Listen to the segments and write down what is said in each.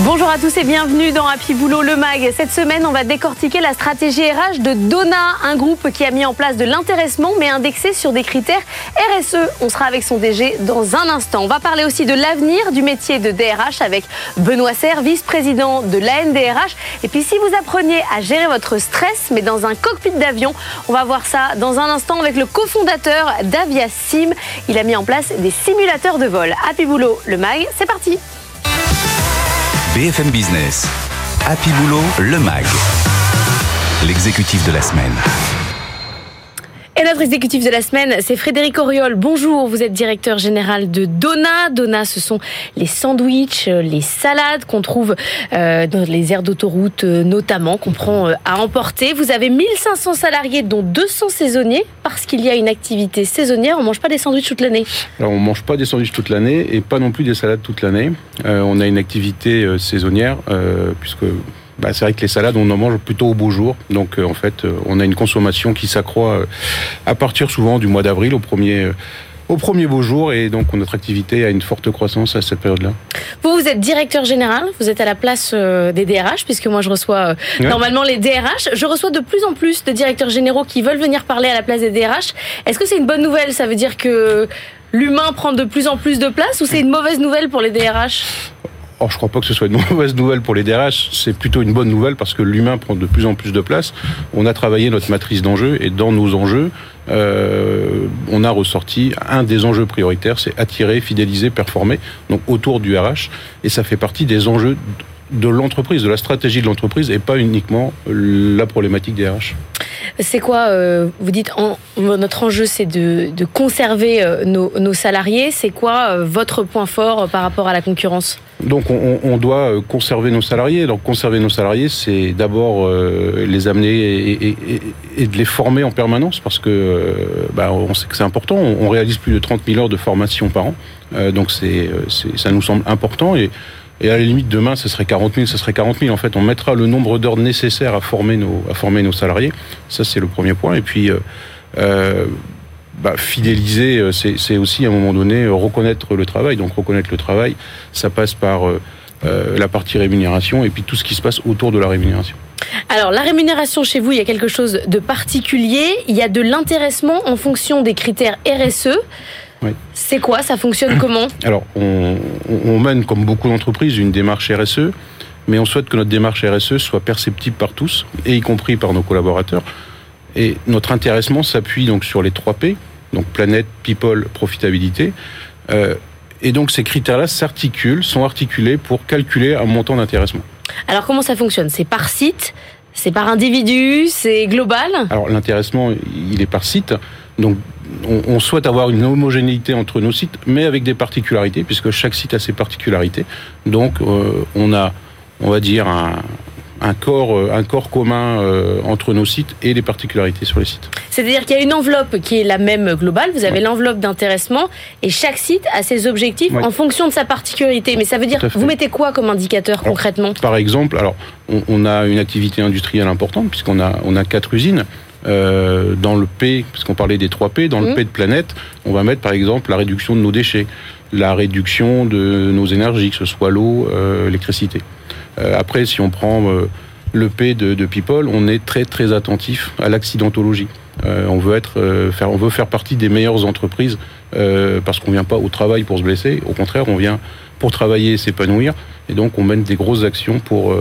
Bonjour à tous et bienvenue dans Happy Boulot le Mag. Cette semaine, on va décortiquer la stratégie RH de Dona, un groupe qui a mis en place de l'intéressement mais indexé sur des critères RSE. On sera avec son DG dans un instant. On va parler aussi de l'avenir du métier de DRH avec Benoît Serre, vice-président de l'ANDRH. Et puis si vous appreniez à gérer votre stress mais dans un cockpit d'avion, on va voir ça dans un instant avec le cofondateur d'Avia Sim. Il a mis en place des simulateurs de vol. Happy Boulot le Mag, c'est parti. BFM Business. Happy Boulot, le MAG. L'exécutif de la semaine. Et notre exécutif de la semaine, c'est Frédéric Auriol. Bonjour, vous êtes directeur général de Dona. Dona, ce sont les sandwichs, les salades qu'on trouve euh, dans les aires d'autoroute euh, notamment, qu'on prend euh, à emporter. Vous avez 1500 salariés, dont 200 saisonniers, parce qu'il y a une activité saisonnière. On mange pas des sandwichs toute l'année Alors, on mange pas des sandwichs toute l'année et pas non plus des salades toute l'année. on a une activité saisonnière, puisque bah, c'est vrai que les salades, on en mange plutôt au beau jour. Donc, euh, en fait, euh, on a une consommation qui s'accroît euh, à partir souvent du mois d'avril au premier au premier beau jour et donc notre activité a une forte croissance à cette période-là. Vous, vous êtes directeur général, vous êtes à la place des DRH puisque moi je reçois normalement les DRH. Je reçois de plus en plus de directeurs généraux qui veulent venir parler à la place des DRH. Est-ce que c'est une bonne nouvelle? Ça veut dire que l'humain prend de plus en plus de place ou c'est une mauvaise nouvelle pour les DRH Or, je crois pas que ce soit une mauvaise nouvelle pour les DRH. C'est plutôt une bonne nouvelle parce que l'humain prend de plus en plus de place. On a travaillé notre matrice d'enjeux et dans nos enjeux, euh, on a ressorti un des enjeux prioritaires, c'est attirer, fidéliser, performer. Donc autour du RH et ça fait partie des enjeux de l'entreprise, de la stratégie de l'entreprise et pas uniquement la problématique des RH. C'est quoi euh, Vous dites en, notre enjeu, c'est de, conserver euh, nos, salariés. C'est quoi euh, votre point fort par rapport à la concurrence? Donc on, doit conserver nos salariés. Donc conserver nos salariés, c'est d'abord les amener et, de les former en permanence parce que bah, on sait que c'est important. On, réalise plus de 30 000 heures de formation par an, donc c'est ça nous semble important et et à la limite, demain, ce serait 40 000, ce serait 40 000. En fait, on mettra le nombre d'heures nécessaires à former nos, à former nos salariés. Ça, c'est le premier point. Et puis, euh, euh bah, fidéliser, euh, c'est aussi à un moment donné reconnaître le travail. Donc, reconnaître le travail, ça passe par la partie rémunération et puis tout ce qui se passe autour de la rémunération. Alors, la rémunération chez vous, il y a quelque chose de particulier. Il y a de l'intéressement en fonction des critères RSE. C'est quoi Ça fonctionne comment Alors, on, mène, comme beaucoup d'entreprises, une démarche RSE, mais on souhaite que notre démarche RSE soit perceptible par tous, et y compris par nos collaborateurs. Et notre intéressement s'appuie donc sur les trois P, donc planète, people, profitabilité. Euh, et donc ces critères-là s'articulent, sont articulés pour calculer un montant d'intéressement. Alors comment ça fonctionne? C'est par site? C'est par individu? C'est global? Alors l'intéressement, il est par site. Donc on, souhaite avoir une homogénéité entre nos sites, mais avec des particularités, puisque chaque site a ses particularités. Donc euh, on a, on va dire, un, corps, euh, un corps commun euh, entre nos sites et les particularités sur les sites. C'est-à-dire qu'il y a une enveloppe qui est la même globale, vous avez l'enveloppe d'intéressement, et chaque site a ses objectifs en fonction de sa particularité. Mais ça veut dire, vous mettez quoi comme indicateur concrètement? Par exemple, alors on, a une activité industrielle importante, puisqu'on a, on a quatre usines. Euh, dans le P, parce qu'on parlait des 3 P, dans le mmh. P de planète, on va mettre par exemple la réduction de nos déchets, la réduction de nos énergies, que ce soit l'eau, euh, l'électricité. Euh, après, si on prend le P de, de, People, on est très très attentif à l'accidentologie. on veut être, faire, on veut faire partie des meilleures entreprises parce qu'on vient pas au travail pour se blesser. Au contraire, on vient pour travailler et s'épanouir. Et donc, on mène des grosses actions pour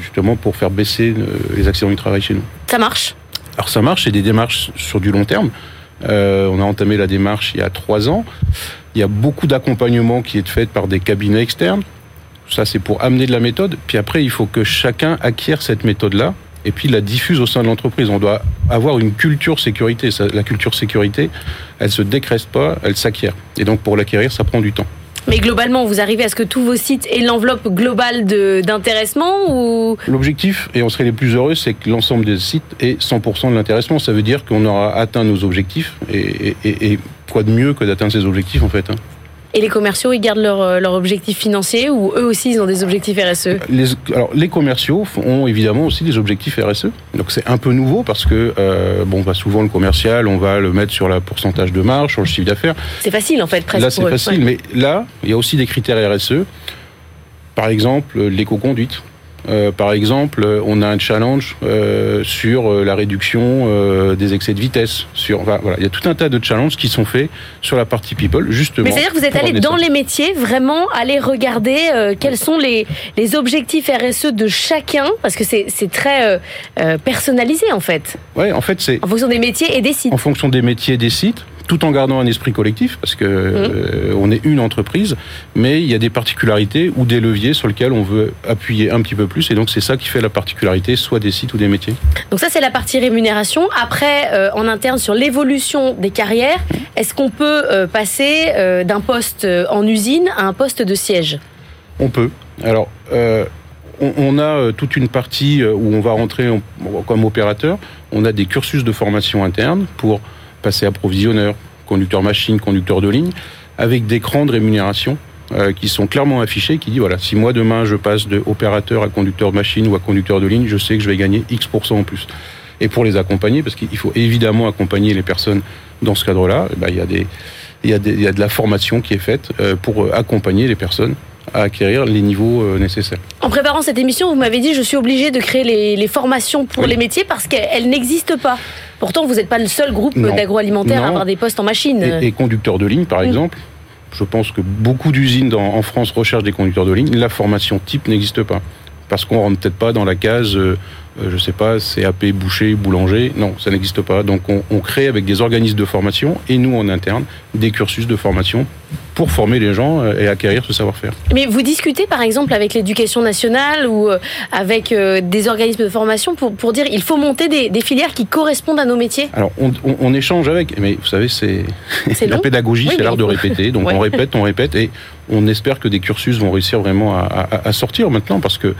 justement pour faire baisser les accidents du travail chez nous. Ça marche? Alors ça marche, c'est des démarches sur du long terme. Euh, on a entamé la démarche il y a trois ans. Il y a beaucoup d'accompagnement qui est fait par des cabinets externes. Ça, c'est pour amener de la méthode. Puis après, il faut que chacun acquiert cette méthode-là et puis la diffuse au sein de l'entreprise. On doit avoir une culture sécurité. La culture sécurité, elle se décrète pas, elle s'acquiert. Et donc, pour l'acquérir, ça prend du temps. Mais globalement, vous arrivez à ce que tous vos sites aient l'enveloppe globale d'intéressement ou? L'objectif, et on serait les plus heureux, c'est que l'ensemble des sites ait 100% de l'intéressement. Ça veut dire qu'on aura atteint nos objectifs. Et, quoi de mieux que d'atteindre ces objectifs, en fait hein? Et les commerciaux, ils gardent leur, euh, leur objectif financier ou eux aussi, ils ont des objectifs RSE les, alors, les commerciaux ont évidemment aussi des objectifs RSE. Donc c'est un peu nouveau parce que, euh, bon, bah, souvent le commercial, on va le mettre sur le pourcentage de marge, sur le chiffre d'affaires. C'est facile en fait, presque. Là, c'est facile, Ouais. mais là, il y a aussi des critères RSE. Par exemple, l'éco-conduite. Euh, par exemple, on a un challenge euh, sur euh, la réduction euh, des excès de vitesse. Sur, enfin, voilà, il y a tout un tas de challenges qui sont faits sur la partie people, justement. Mais c'est-à-dire que vous êtes allé dans ça. les métiers, vraiment aller regarder euh, quels sont les, les objectifs RSE de chacun, parce que c'est très euh, euh, personnalisé en fait, Ouais, en fait, c'est en fonction des métiers et des sites. en fonction des métiers, des sites, tout en gardant un esprit collectif, parce que euh, on est une entreprise, mais il y a des particularités ou des leviers sur lesquels on veut appuyer un petit peu plus, et donc c'est ça qui fait la particularité, soit des sites ou des métiers. Donc ça c'est la partie rémunération. Après, euh, en interne sur l'évolution des carrières, est-ce qu'on peut euh, passer d'un poste en usine à un poste de siège? On peut. Alors, on, a toute une partie où on va rentrer en- comme opérateur. On a des cursus de formation interne pour passer approvisionneur, conducteur machine, conducteur de ligne, avec des crans de rémunération euh, qui sont clairement affichés, qui dit voilà, si moi demain je passe de opérateur à conducteur machine ou à conducteur de ligne, je sais que je vais gagner X% en plus. Et pour les accompagner, parce qu'il faut évidemment accompagner les personnes dans ce cadre-là, eh ben, il y a des il y, a des- il y a de la formation qui est faite euh, pour euh, accompagner les personnes à acquérir les niveaux nécessaires. En préparant cette émission, vous m'avez dit je suis obligé de créer les, les formations pour Oui. les métiers parce qu'elles n'existent pas. Pourtant, vous n'êtes pas le seul groupe d'agroalimentaire à avoir des postes en machine. Et, et conducteurs de ligne, par Mm. exemple, je pense que beaucoup d'usines en France recherchent des conducteurs de ligne. La formation type n'existe pas. Parce qu'on rentre peut-être pas dans la case, euh, euh, je sais pas, CAP, boucher, boulanger. Non, ça n'existe pas. Donc on, on crée avec des organismes de formation et nous en interne des cursus de formation pour former les gens euh, et acquérir ce savoir-faire. Mais vous discutez par exemple avec l'éducation nationale ou euh, avec euh, des organismes de formation pour, pour dire il faut monter des, des filières qui correspondent à nos métiers? Alors, on, on- on échange avec, mais vous savez, c'est la pédagogie, Oui, c'est l'art de répéter. Donc, Ouais. on répète, on répète, et on espère que des cursus vont réussir vraiment à, à- à sortir maintenant, parce que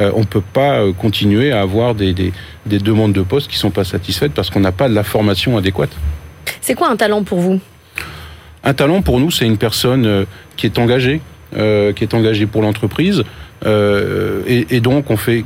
euh, on peut pas euh, continuer à avoir des, des- des demandes de postes qui sont pas satisfaites parce qu'on n'a pas la formation adéquate. C'est quoi un talent pour vous? Un talent pour nous, c'est une personne euh, qui est engagée, euh, qui est engagée pour l'entreprise, euh, et, et donc on fait,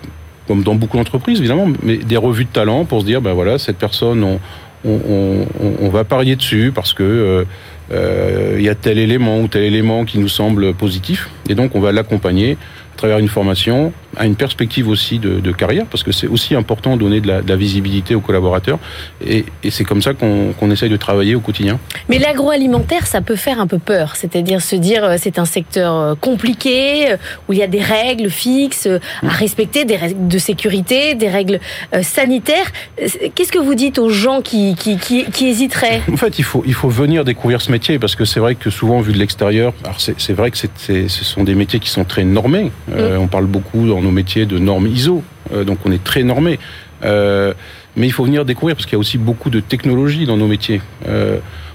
comme dans beaucoup d'entreprises évidemment, mais des revues de talent pour se dire, ben voilà, cette personne, on, on, on- on va parier dessus parce que euh, il y a tel élément ou tel élément qui nous semble positif, et donc on va l'accompagner travers une formation, à une perspective aussi de, de carrière, parce que c'est aussi important de donner de la, de la visibilité aux collaborateurs, et, et c'est comme ça qu'on qu'on essaye de travailler au quotidien. Mais l'agroalimentaire, ça peut faire un peu peur, c'est-à-dire se dire euh, c'est un secteur euh, compliqué, euh, où il y a des règles fixes à respecter, des règles de sécurité, des règles sanitaires. Qu'est-ce que vous dites aux gens qui, qui, qui, qui hésiteraient? En fait, il faut, il faut venir découvrir ce métier parce que c'est vrai que souvent, vu de l'extérieur, c'est vrai que c'est- ce sont des métiers qui sont très normés. Euh, On parle beaucoup dans nos métiers de normes ISO, euh, donc on est très normé. Euh, mais il faut venir découvrir parce qu'il y a aussi beaucoup de technologies dans nos métiers.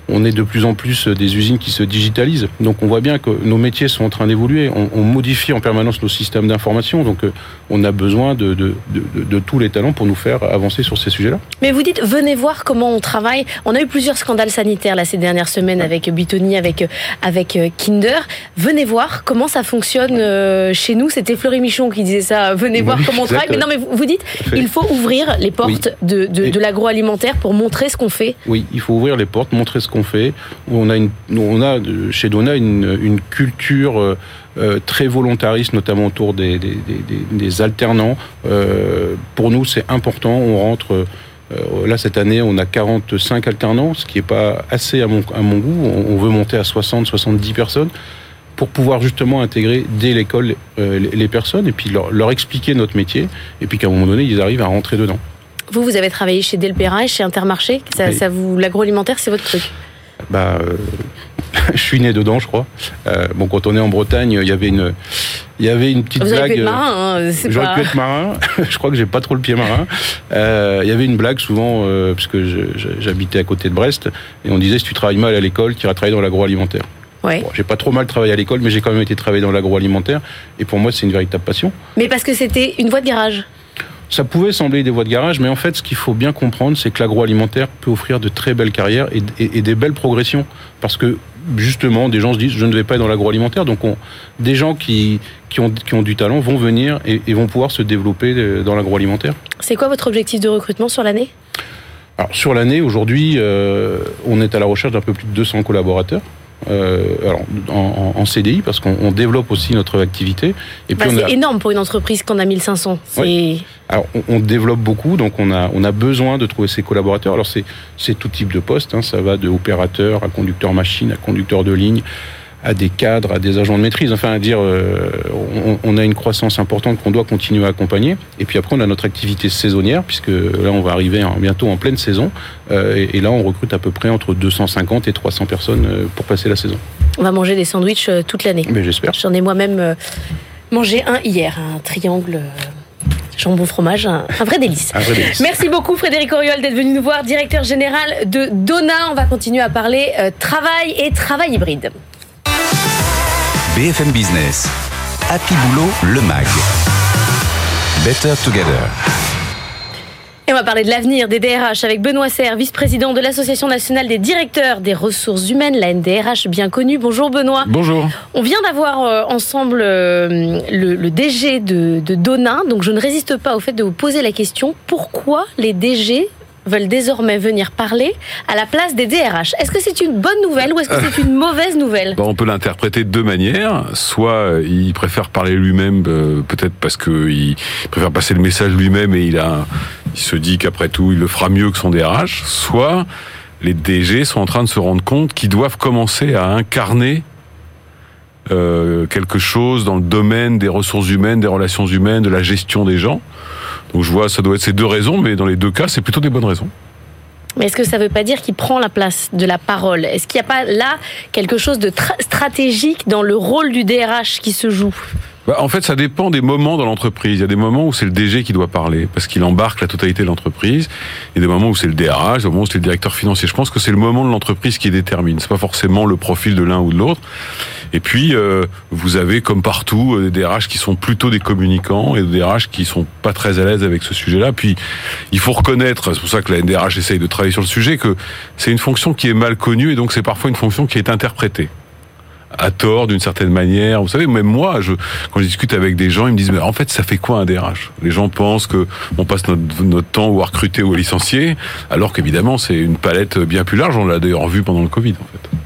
Euh, on est de plus en plus des usines qui se digitalisent. Donc on voit bien que nos métiers sont en train d'évoluer. On, on modifie en permanence nos systèmes d'information. Donc euh, on a besoin de, de, de, de- de tous les talents pour nous faire avancer sur ces sujets-là. Mais vous dites, venez voir comment on travaille. On a eu plusieurs scandales sanitaires là ces dernières semaines avec Bitoni, avec euh, avec euh, Kinder. Venez voir comment ça fonctionne euh, chez nous. C'était Fleury Michon qui disait ça. Venez voir comment on travaille. Mais non, mais vous, vous dites, fait. il faut ouvrir les portes de, de l'agroalimentaire pour montrer ce qu'on fait. Oui, il faut ouvrir les portes, montrer ce qu'on fait. On a, une, on a chez Dona une, culture euh, euh, très volontariste, notamment autour des, alternants. Euh, pour nous, c'est important. On rentre. là, cette année, on a 45 alternants, ce qui n'est pas assez à mon, à mon goût. On, on veut monter à 60, 70 personnes pour pouvoir justement intégrer dès l'école les personnes et puis leur, leur expliquer notre métier et puis qu'à un moment donné, ils arrivent à rentrer dedans. Vous, vous avez travaillé chez Delpera et chez Intermarché. Ça, Oui. ça vous, l'agroalimentaire, c'est votre truc. Bah, euh, je suis né dedans, je crois. Euh, bon, quand on est en Bretagne, il y avait une, il y avait une petite Vous blague. pu être marin, hein, c'est J'aurais pas. pu être marin. je crois que j'ai pas trop le pied marin. Euh, Il y avait une blague souvent, euh, parce que j'habitais à côté de Brest, et on disait si tu travailles mal à l'école, tu iras travailler dans l'agroalimentaire. Ouais. Bon, j'ai pas trop mal travaillé à l'école, mais j'ai quand même été travailler dans l'agroalimentaire, et pour moi, c'est une véritable passion. Mais parce que c'était une voie de garage. Ça pouvait sembler des voies de garage, mais en fait, ce qu'il faut bien comprendre, c'est que l'agroalimentaire peut offrir de très belles carrières et, et- et des belles progressions. Parce que justement, des gens se disent je ne vais pas être dans l'agroalimentaire. Donc, on, des gens qui, qui, ont, qui ont du talent vont venir et, et vont pouvoir se développer euh, dans l'agroalimentaire. C'est quoi votre objectif de recrutement sur l'année? Alors, sur l'année, aujourd'hui, euh, on est à la recherche d'un peu plus de 200 collaborateurs. Euh, alors, en, en, en CDI, parce qu'on on développe aussi notre activité. Et bah, c'est a... énorme pour une entreprise qu'on a 1500. Ouais. Alors, on, on, développe beaucoup, donc on a, on a besoin de trouver ces collaborateurs. Alors, c'est tout type de poste, hein, ça va de opérateur à conducteur machine, à conducteur de ligne, à des cadres, à des agents de maîtrise. Enfin, à dire, euh, on, on, a une croissance importante qu'on doit continuer à accompagner. Et puis après, on a notre activité saisonnière, puisque là, on va arriver en, bientôt en pleine saison. Euh, et, et, là, on recrute à peu près entre 250 et 300 personnes euh, pour passer la saison. On va manger des sandwichs toute l'année. Mais j'espère. J'en ai moi-même mangé un hier, un triangle jambon fromage, un, un, vrai délice. un, vrai délice. Merci beaucoup Frédéric Oriol d'être venu nous voir, directeur général de Dona. On va continuer à parler euh, travail et travail hybride. BFM Business. Happy Boulot, le MAG. Better Together. Et on va parler de l'avenir des DRH avec Benoît Serre, vice-président de l'Association nationale des directeurs des ressources humaines, la NDRH bien connue. Bonjour Benoît. Bonjour. On vient d'avoir euh, ensemble euh, le, le, DG de, de Dona, donc je ne résiste pas au fait de vous poser la question pourquoi les DG veulent désormais venir parler à la place des DRH. Est-ce que c'est une bonne nouvelle ou est-ce que c'est une mauvaise nouvelle? Bon, On peut l'interpréter de deux manières. Soit il préfère parler lui-même, euh, peut-être parce qu'il préfère passer le message lui-même et il, a, il se dit qu'après tout, il le fera mieux que son DRH. Soit les DG sont en train de se rendre compte qu'ils doivent commencer à incarner euh, quelque chose dans le domaine des ressources humaines, des relations humaines, de la gestion des gens. Donc je vois, ça doit être ces deux raisons, mais dans les deux cas, c'est plutôt des bonnes raisons. Mais est-ce que ça ne veut pas dire qu'il prend la place de la parole? Est-ce qu'il n'y a pas là quelque chose de stratégique dans le rôle du DRH qui se joue? Bah, en fait, ça dépend des moments dans l'entreprise. Il y a des moments où c'est le DG qui doit parler, parce qu'il embarque la totalité de l'entreprise. Il y a des moments où c'est le DRH, des moments où c'est le directeur financier. Je pense que c'est le moment de l'entreprise qui détermine. C'est pas forcément le profil de l'un ou de l'autre. Et puis, euh, vous avez, comme partout, des DRH qui sont plutôt des communicants et des DRH qui sont pas très à l'aise avec ce sujet-là. Puis, il faut reconnaître, c'est pour ça que la NDRH essaye de travailler sur le sujet, que c'est une fonction qui est mal connue et donc c'est parfois une fonction qui est interprétée à tort d'une certaine manière. Vous savez, même moi, je, quand je discute avec des gens, ils me disent mais en fait, ça fait quoi un DRH Les gens pensent que on passe notre, notre temps ou à recruter ou à licencier, alors qu'évidemment, c'est une palette bien plus large. On l'a d'ailleurs vu pendant le Covid, en fait.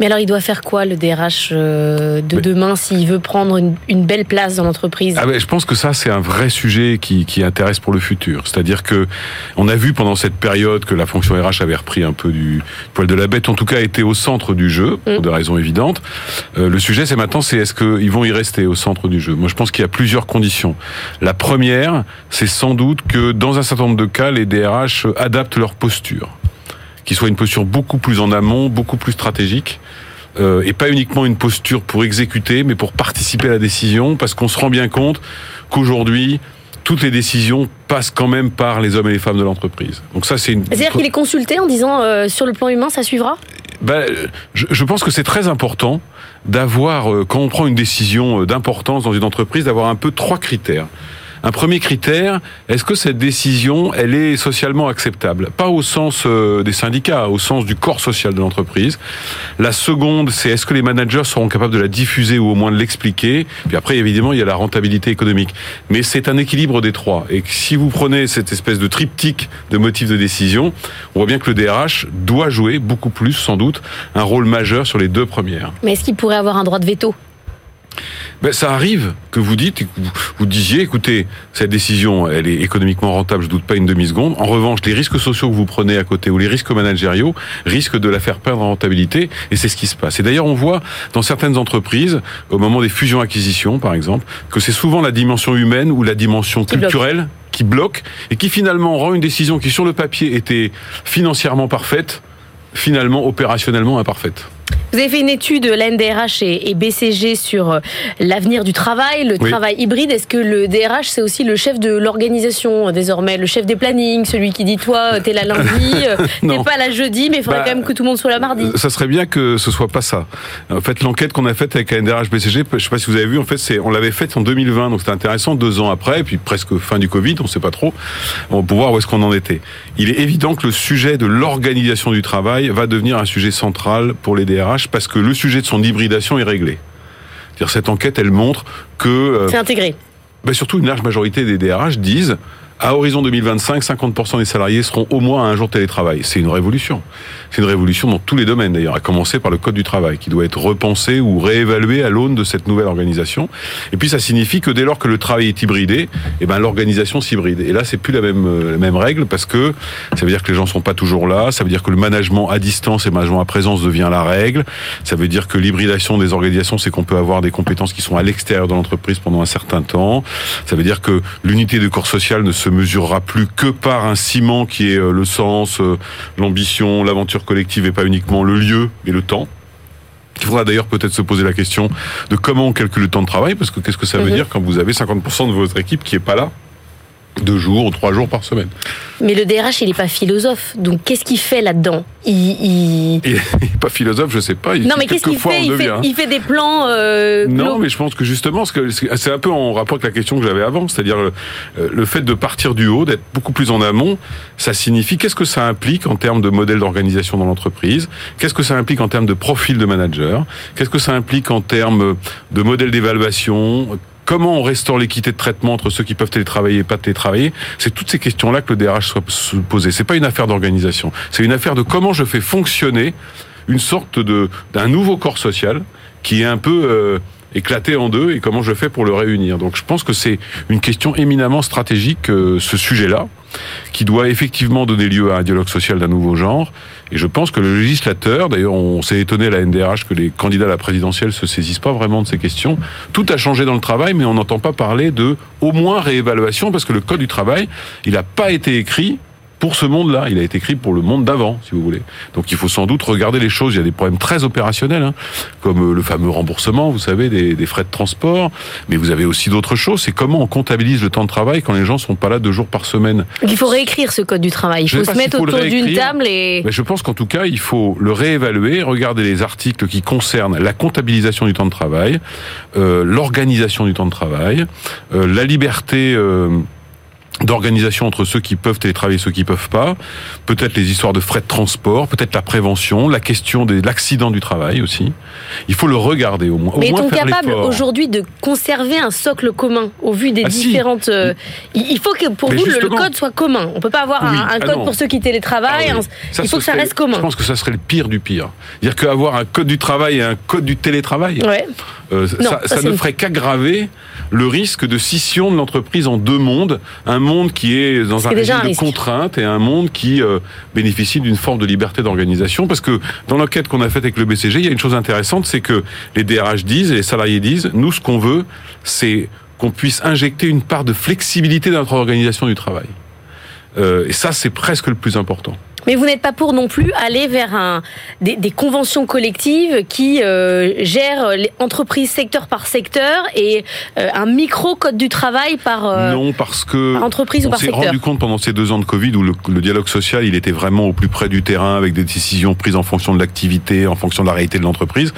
Mais alors, il doit faire quoi, le DRH de Mais... demain, s'il veut prendre une, une, belle place dans l'entreprise ah ben, Je pense que ça, c'est un vrai sujet qui, qui intéresse pour le futur. C'est-à-dire que on a vu pendant cette période que la fonction RH avait repris un peu du poil de la bête, en tout cas, était au centre du jeu, pour mm. des raisons évidentes. Euh, le sujet, c'est maintenant, c'est est-ce qu'ils vont y rester au centre du jeu? Moi, je pense qu'il y a plusieurs conditions. La première, c'est sans doute que dans un certain nombre de cas, les DRH adaptent leur posture qui soit une posture beaucoup plus en amont, beaucoup plus stratégique, euh, et pas uniquement une posture pour exécuter, mais pour participer à la décision, parce qu'on se rend bien compte qu'aujourd'hui, toutes les décisions passent quand même par les hommes et les femmes de l'entreprise. Donc ça, c'est une. C'est-à-dire qu'il est consulté en disant euh, sur le plan humain, ça suivra? Ben, je, je pense que c'est très important d'avoir, euh, quand on prend une décision d'importance dans une entreprise, d'avoir un peu trois critères. Un premier critère, est-ce que cette décision, elle est socialement acceptable? Pas au sens euh, des syndicats, au sens du corps social de l'entreprise. La seconde, c'est est-ce que les managers seront capables de la diffuser ou au moins de l'expliquer? Puis après, évidemment, il y a la rentabilité économique. Mais c'est un équilibre des trois. Et si vous prenez cette espèce de triptyque de motifs de décision, on voit bien que le DRH doit jouer beaucoup plus, sans doute, un rôle majeur sur les deux premières. Mais est-ce qu'il pourrait avoir un droit de veto? Ben, ça arrive que vous dites, vous, vous disiez, écoutez, cette décision, elle est économiquement rentable, je doute pas une demi-seconde. En revanche, les risques sociaux que vous prenez à côté ou les risques managériaux risquent de la faire perdre en rentabilité, et c'est ce qui se passe. Et d'ailleurs, on voit dans certaines entreprises, au moment des fusions-acquisitions, par exemple, que c'est souvent la dimension humaine ou la dimension culturelle qui bloque et qui finalement rend une décision qui, sur le papier, était financièrement parfaite, finalement opérationnellement imparfaite. Vous avez fait une étude, l'NDRH et BCG, sur euh, l'avenir du travail, le oui. travail hybride. Est-ce que le DRH, c'est aussi le chef de l'organisation euh, désormais, le chef des plannings, celui qui dit toi, t'es là lundi, euh, t'es pas là jeudi, mais il faudrait bah, quand même que tout le monde soit là mardi. Ça serait bien que ce soit pas ça. En fait, l'enquête qu'on a faite avec la NDRH BCG, je sais pas si vous avez vu, en fait, c'est on l'avait faite en 2020, donc c'était intéressant, deux ans après, et puis presque fin du Covid, on sait pas trop, on pour voir où est-ce qu'on en était. Il est évident que le sujet de l'organisation du travail va devenir un sujet central pour les DRH DRH parce que le sujet de son hybridation est réglé. C'est-à-dire cette enquête, elle montre que euh, C'est intégré. bah, surtout une large majorité des DRH disent à horizon 2025, 50% des salariés seront au moins à un jour télétravail. C'est une révolution. C'est une révolution dans tous les domaines d'ailleurs, à commencer par le code du travail qui doit être repensé ou réévalué à l'aune de cette nouvelle organisation. Et puis ça signifie que dès lors que le travail est hybridé, eh ben l'organisation s'hybride. Et là, c'est plus la même euh, la même règle parce que ça veut dire que les gens sont pas toujours là. Ça veut dire que le management à distance et le management à présence devient la règle. Ça veut dire que l'hybridation des organisations, c'est qu'on peut avoir des compétences qui sont à l'extérieur de l'entreprise pendant un certain temps. Ça veut dire que l'unité de corps social ne se mesurera plus que par un ciment qui est euh, le sens, euh, l'ambition, l'aventure collective et pas uniquement le lieu et le temps. Il faudra d'ailleurs peut-être se poser la question de comment on calcule le temps de travail, parce que qu'est-ce que ça veut Mhm. dire quand vous avez 50% de votre équipe qui est pas là? Deux jours ou trois jours par semaine. Mais le DRH, il n'est pas philosophe. Donc, qu'est-ce qu'il fait là-dedans? Il, il- Il est pas philosophe, je sais pas. il- Non, mais qu'est-ce qu'il fait? il, fait devient. il fait des plans. euh, Non, mais je pense que justement, c'est un peu en rapport avec la question que j'avais avant, c'est-à-dire le, euh, le fait de partir du haut, d'être beaucoup plus en amont, ça signifie qu'est-ce que ça implique en termes de modèle d'organisation dans l'entreprise, qu'est-ce que ça implique en termes de profil de manager, qu'est-ce que ça implique en termes de modèle d'évaluation, comment on restaure l'équité de traitement entre ceux qui peuvent télétravailler et pas télétravailler. C'est toutes ces questions-là que le DRH soit poser. C'est pas une affaire d'organisation, c'est une affaire de comment je fais fonctionner une sorte d'un nouveau corps social qui est un peu euh, éclaté en deux et comment je fais pour le réunir. Donc je pense que c'est une question éminemment stratégique euh, ce sujet-là qui doit effectivement donner lieu à un dialogue social d'un nouveau genre et je pense que le législateur d'ailleurs on s'est étonné à la NDRH que les candidats à la présidentielle se saisissent pas vraiment de ces questions. Tout a changé dans le travail mais on n'entend pas parler de au moins réévaluation parce que le code du travail, il n'a pas été écrit pour ce monde-là. Il a été écrit pour le monde d'avant, si vous voulez. Donc il faut sans doute regarder les choses. Il y a des problèmes très opérationnels, hein, comme euh, le fameux remboursement, vous savez, des, des frais de transport. Mais vous avez aussi d'autres choses. C'est comment on comptabilise le temps de travail quand les gens sont pas là deux jours par semaine. Il faut réécrire ce code du travail. Il faut se mettre faut autour d'une table et. Mais je pense qu'en tout cas, il faut le réévaluer, regarder les articles qui concernent la comptabilisation du temps de travail, euh, l'organisation du temps de travail, euh, la liberté. euh, d'organisation entre ceux qui peuvent télétravailler et ceux qui peuvent pas, peut-être les histoires de frais de transport, peut-être la prévention, la question de l'accident du travail aussi. Il faut le regarder au moins. Mais est-on capable aujourd'hui de conserver un socle commun au vu des Ah, si. différentes. euh, Il faut que pour Mais vous le- code soit commun. On peut pas avoir Oui. un, un Ah code pour ceux qui télétravaillent. Ah oui. un- Ça, il faut que ça serait- reste commun. Je pense que ça serait le pire du pire. Dire qu'avoir un code du travail et un code du télétravail, Ouais. Euh, Non, ça, ne ferait qu'aggraver le risque de scission de l'entreprise en deux mondes. Un monde qui est dans un régime un de risque. contrainte et un monde qui euh, bénéficie d'une forme de liberté d'organisation. Parce que dans l'enquête qu'on a faite avec le BCG, il y a une chose intéressante, c'est que les DRH disent et les salariés disent, nous ce qu'on veut, c'est qu'on puisse injecter une part de flexibilité dans notre organisation du travail. Euh, et ça, c'est presque le plus important. Mais vous n'êtes pas pour non plus aller vers un, des, des conventions collectives qui euh, gèrent les entreprises secteur par secteur et euh, un micro code du travail par, euh, non, parce que par entreprise ou on par s'est secteur. rendu compte pendant ces deux ans de Covid où le, le dialogue social, il était vraiment au plus près du terrain avec des décisions prises en fonction de l'activité, en fonction de la réalité de l'entreprise,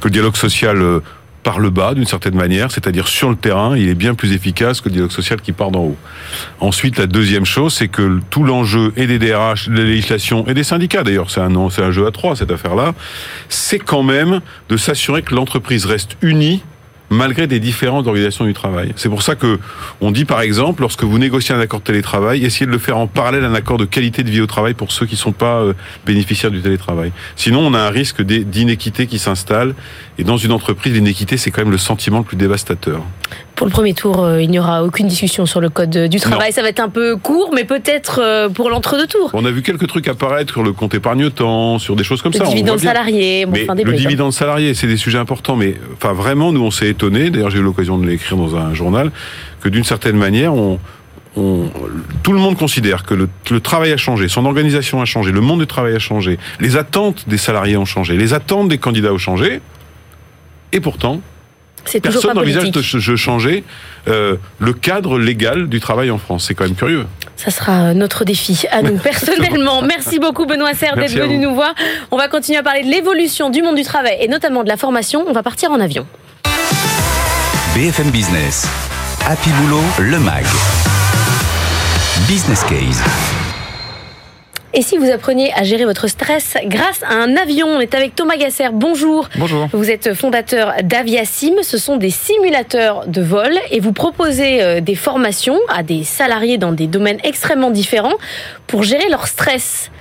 que le dialogue social euh, par le bas d'une certaine manière, c'est-à-dire sur le terrain, il est bien plus efficace que le dialogue social qui part d'en haut. Ensuite, la deuxième chose, c'est que tout l'enjeu et des DRH, de la législation et des syndicats d'ailleurs, c'est un, c'est un jeu à trois cette affaire-là, c'est quand même de s'assurer que l'entreprise reste unie malgré des différentes organisations du travail. C'est pour ça que on dit par exemple, lorsque vous négociez un accord de télétravail, essayez de le faire en parallèle à un accord de qualité de vie au travail pour ceux qui ne sont pas euh, bénéficiaires du télétravail. Sinon, on a un risque d'inéquité qui s'installe. Et dans une entreprise, l'inéquité, c'est quand même le sentiment le plus dévastateur. Pour le premier tour, euh, il n'y aura aucune discussion sur le code du travail. Ça va être un peu court, mais peut-être euh, pour l'entre-deux tours. On a vu quelques trucs apparaître sur le compte épargne-temps, sur des choses comme Le ça. on dividende voit bien. salarié, bon, Mais le hein. dividende salarié, c'est des sujets importants, mais enfin vraiment, nous on s'est étonné. D'ailleurs, j'ai eu l'occasion de l'écrire dans un journal que d'une certaine manière, on, on- tout le monde considère que le, le travail a changé, son organisation a changé, le monde du travail a changé, les attentes des salariés ont changé, les attentes des candidats ont changé, et pourtant, personne n'envisage de de changer euh, le cadre légal du travail en France. C'est quand même curieux. Ça sera notre défi à nous personnellement. Merci beaucoup Benoît Serre d'être venu nous voir. On va continuer à parler de l'évolution du monde du travail et notamment de la formation. On va partir en avion. BFM Business. Happy Boulot, le MAG. Business Case. Et si vous appreniez à gérer votre stress grâce à un avion On est avec Thomas Gasser. Bonjour. Bonjour. Vous êtes fondateur d'Aviasim. Ce sont des simulateurs de vol et vous proposez euh, des formations à des salariés dans des domaines extrêmement différents pour gérer leur stress.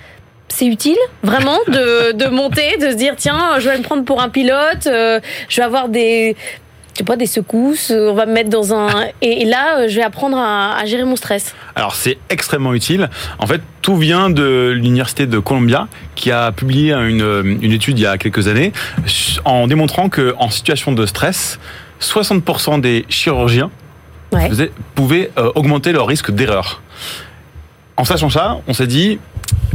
C'est utile, vraiment, de, de monter, de se dire tiens, je vais me prendre pour un pilote, euh, je vais avoir des, je sais pas, des secousses, euh, on va me mettre dans un. Et, et là, euh, je vais apprendre à, à gérer mon stress. Alors c'est extrêmement utile. En fait, tout vient de l'université de Columbia qui a publié une, une étude il y a quelques années en démontrant que en situation de stress, 60% des chirurgiens Ouais. faisaient- pouvaient euh, augmenter leur risque d'erreur. En sachant ça, on s'est dit,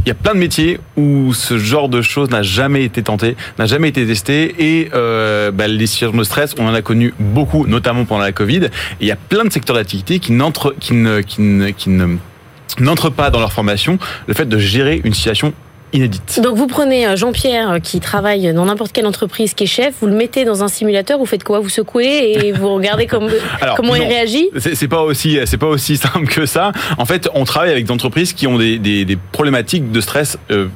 il y a plein de métiers où ce genre de choses n'a jamais été tenté, n'a jamais été testé, et euh, bah, les situations de stress, on en a connu beaucoup, notamment pendant la Covid. Et il y a plein de secteurs d'activité qui n'entrent, qui ne, qui ne, qui ne n'entrent pas dans leur formation le fait de gérer une situation inédite. Donc vous prenez euh, Jean-Pierre euh, qui travaille dans n'importe quelle entreprise, qui est chef, vous le mettez dans un simulateur, vous faites quoi? Vous secouez et vous regardez comme- Alors, comment il réagit? C'est pas aussi, c'est pas aussi simple que ça. En fait, on travaille avec des entreprises qui ont des, des, des problématiques de stress euh,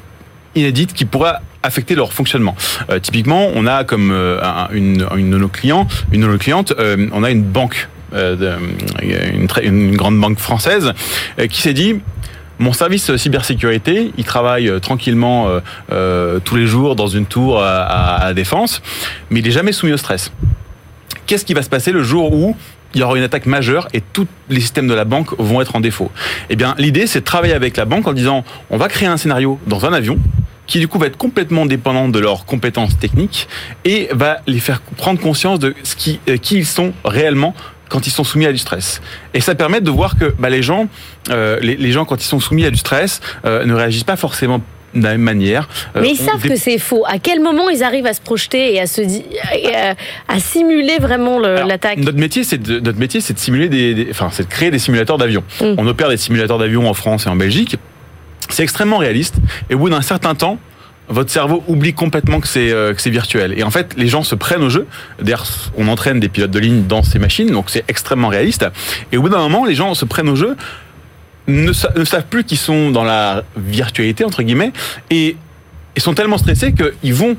inédites qui pourraient affecter leur fonctionnement. Euh, typiquement, on a comme euh, un- une, une de nos clients, une de nos clientes, euh, on a une banque, euh, de- une, grande banque française, euh, qui s'est dit. Mon service cybersécurité, il travaille euh, tranquillement euh, euh, tous les jours dans une tour à, à, défense, mais il est jamais soumis au stress. Qu'est-ce qui va se passer le jour où il y aura une attaque majeure et tous les systèmes de la banque vont être en défaut? Eh bien, l'idée, c'est de travailler avec la banque en disant, on va créer un scénario dans un avion qui du coup va être complètement dépendant de leurs compétences techniques et va les faire prendre conscience de ce qui, euh, qui ils sont réellement quand ils sont soumis à du stress. Et ça permet de voir que bah, les gens, euh, les, les gens quand ils sont soumis à du stress, euh, ne réagissent pas forcément de la même manière. Euh, Mais ils savent des- que c'est faux. À quel moment ils arrivent à se projeter et à se di- à, à simuler vraiment l'attaque? Notre métier, c'est de, notre métier, c'est de simuler des, des- enfin, c'est de créer des simulateurs d'avions. Mm. On opère des simulateurs d'avions en France et en Belgique. C'est extrêmement réaliste. Et au bout d'un certain temps, votre cerveau oublie complètement que c'est euh, que c'est virtuel. Et en fait, les gens se prennent au jeu. D'ailleurs, on entraîne des pilotes de ligne dans ces machines, donc c'est extrêmement réaliste. Et au bout d'un moment, les gens se prennent au jeu, ne, sa- ne savent plus qu'ils sont dans la virtualité entre guillemets, et, et sont tellement stressés qu'ils vont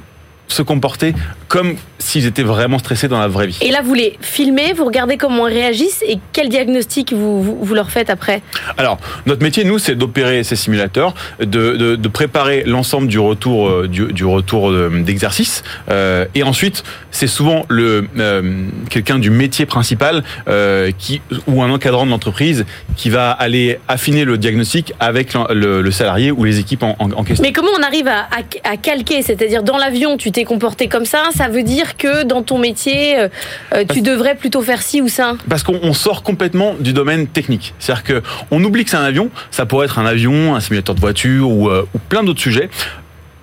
se comporter comme s'ils étaient vraiment stressés dans la vraie vie. Et là, vous les filmez, vous regardez comment ils réagissent et quel diagnostic vous, vous, vous leur faites après Alors, notre métier, nous, c'est d'opérer ces simulateurs, de, de, de préparer l'ensemble du retour euh, du, du retour euh, d'exercice, euh, et ensuite, c'est souvent le euh, quelqu'un du métier principal euh, qui ou un encadrant de l'entreprise qui va aller affiner le diagnostic avec le, le- le salarié ou les équipes en, en, en question. Mais comment on arrive à, à- à calquer? C'est-à-dire, dans l'avion, tu t'es comporté comme ça, ça veut dire que dans ton métier, euh, euh, tu devrais plutôt faire ci ou ça Parce qu'on on sort complètement du domaine technique. C'est-à-dire que on oublie que c'est un avion. Ça pourrait être un avion, un simulateur de voiture ou, euh, ou plein d'autres sujets.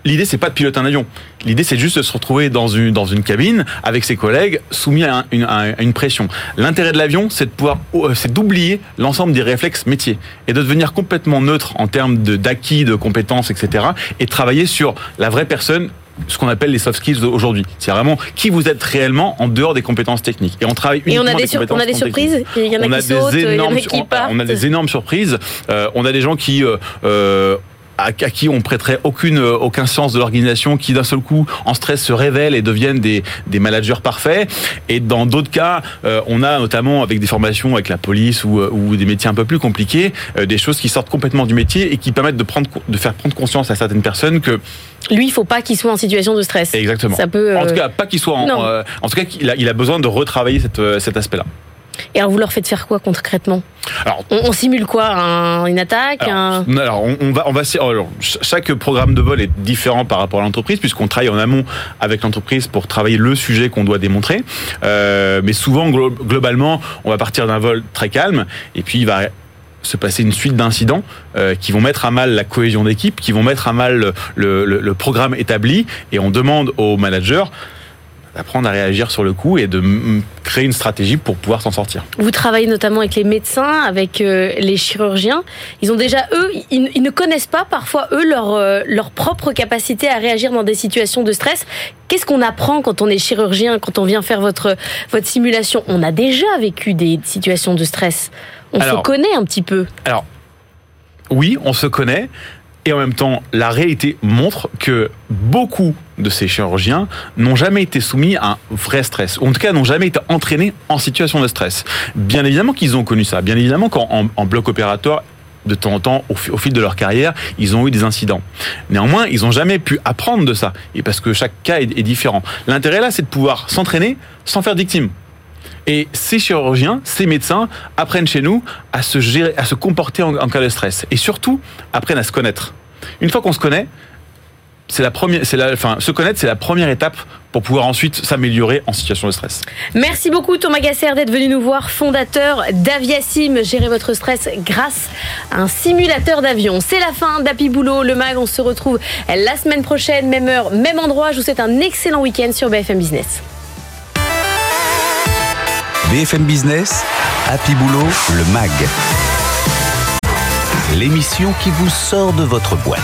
L'idée, c'est pas de piloter un avion. L'idée, c'est juste de se retrouver dans une, dans une cabine avec ses collègues soumis à, un- une, à une pression. L'intérêt de l'avion, c'est de pouvoir, euh, c'est d'oublier l'ensemble des réflexes métiers et de devenir complètement neutre en termes de, d'acquis, de compétences, etc. et de travailler sur la vraie personne ce qu'on appelle les soft skills aujourd'hui. C'est vraiment qui vous êtes réellement en dehors des compétences techniques. Et on travaille Et on uniquement a des, on a des surprises. Il y en a On a qui sautent, des il y en énormes, a qui partent. on a des énormes surprises. Euh, on a des gens qui euh, euh, à, à qui on prêterait aucune euh, aucun sens de l'organisation, qui d'un seul coup en stress se révèlent et deviennent des, des managers parfaits. Et dans d'autres cas, euh, on a notamment avec des formations avec la police ou, euh, ou des métiers un peu plus compliqués, euh, des choses qui sortent complètement du métier et qui permettent de prendre de faire prendre conscience à certaines personnes que Lui, il faut pas qu'il soit en situation de stress. exactement. Ça peut. En euh, tout cas, pas qu'il soit en, euh, en tout cas qu'il a, il a besoin de retravailler cette, euh, cet aspect-là. Et alors, vous leur faites faire quoi concrètement Alors, on, on simule quoi Un- Une attaque Alors, un- alors, on, on va, on va, alors, ch- chaque programme de vol est différent par rapport à l'entreprise puisqu'on travaille en amont avec l'entreprise pour travailler le sujet qu'on doit démontrer. Euh, mais souvent, glo- globalement, on va partir d'un vol très calme et puis il va se passer une suite d'incidents euh, qui vont mettre à mal la cohésion d'équipe, qui vont mettre à mal le, le- le programme établi et on demande aux managers d'apprendre à réagir sur le coup et de créer une stratégie pour pouvoir s'en sortir. Vous travaillez notamment avec les médecins, avec euh, les chirurgiens. Ils ont déjà, eux, ils, ils ne connaissent pas parfois, eux, leur, euh, leur propre capacité à réagir dans des situations de stress. Qu'est-ce qu'on apprend quand on est chirurgien, quand on vient faire votre, votre simulation? On a déjà vécu des situations de stress. On se connaît un petit peu. Alors, oui, on se connaît. Et en même temps, la réalité montre que beaucoup de ces chirurgiens n'ont jamais été soumis à un vrai stress, ou en tout cas n'ont jamais été entraînés en situation de stress. Bien évidemment qu'ils ont connu ça, bien évidemment qu'en en, bloc opératoire, de temps en temps, au, fi- au fil de leur carrière, ils ont eu des incidents. Néanmoins, ils n'ont jamais pu apprendre de ça, et parce que chaque cas est, différent. L'intérêt là, c'est de pouvoir s'entraîner sans faire victime. Et ces chirurgiens, ces médecins apprennent chez nous à se gérer, à se comporter en, cas de stress, et surtout apprennent à se connaître. Une fois qu'on se connaît, c'est la première, c'est la, enfin, se connaître, c'est la première étape pour pouvoir ensuite s'améliorer en situation de stress. Merci beaucoup Thomas Gasser d'être venu nous voir, fondateur d'Aviasim. Gérez votre stress grâce à un simulateur d'avion. C'est la fin d'Happy Boulot, le mag. On se retrouve la semaine prochaine, même heure, même endroit. Je vous souhaite un excellent week-end sur BFM Business. BFM Business, Happy Boulot, le MAG. L'émission qui vous sort de votre boîte.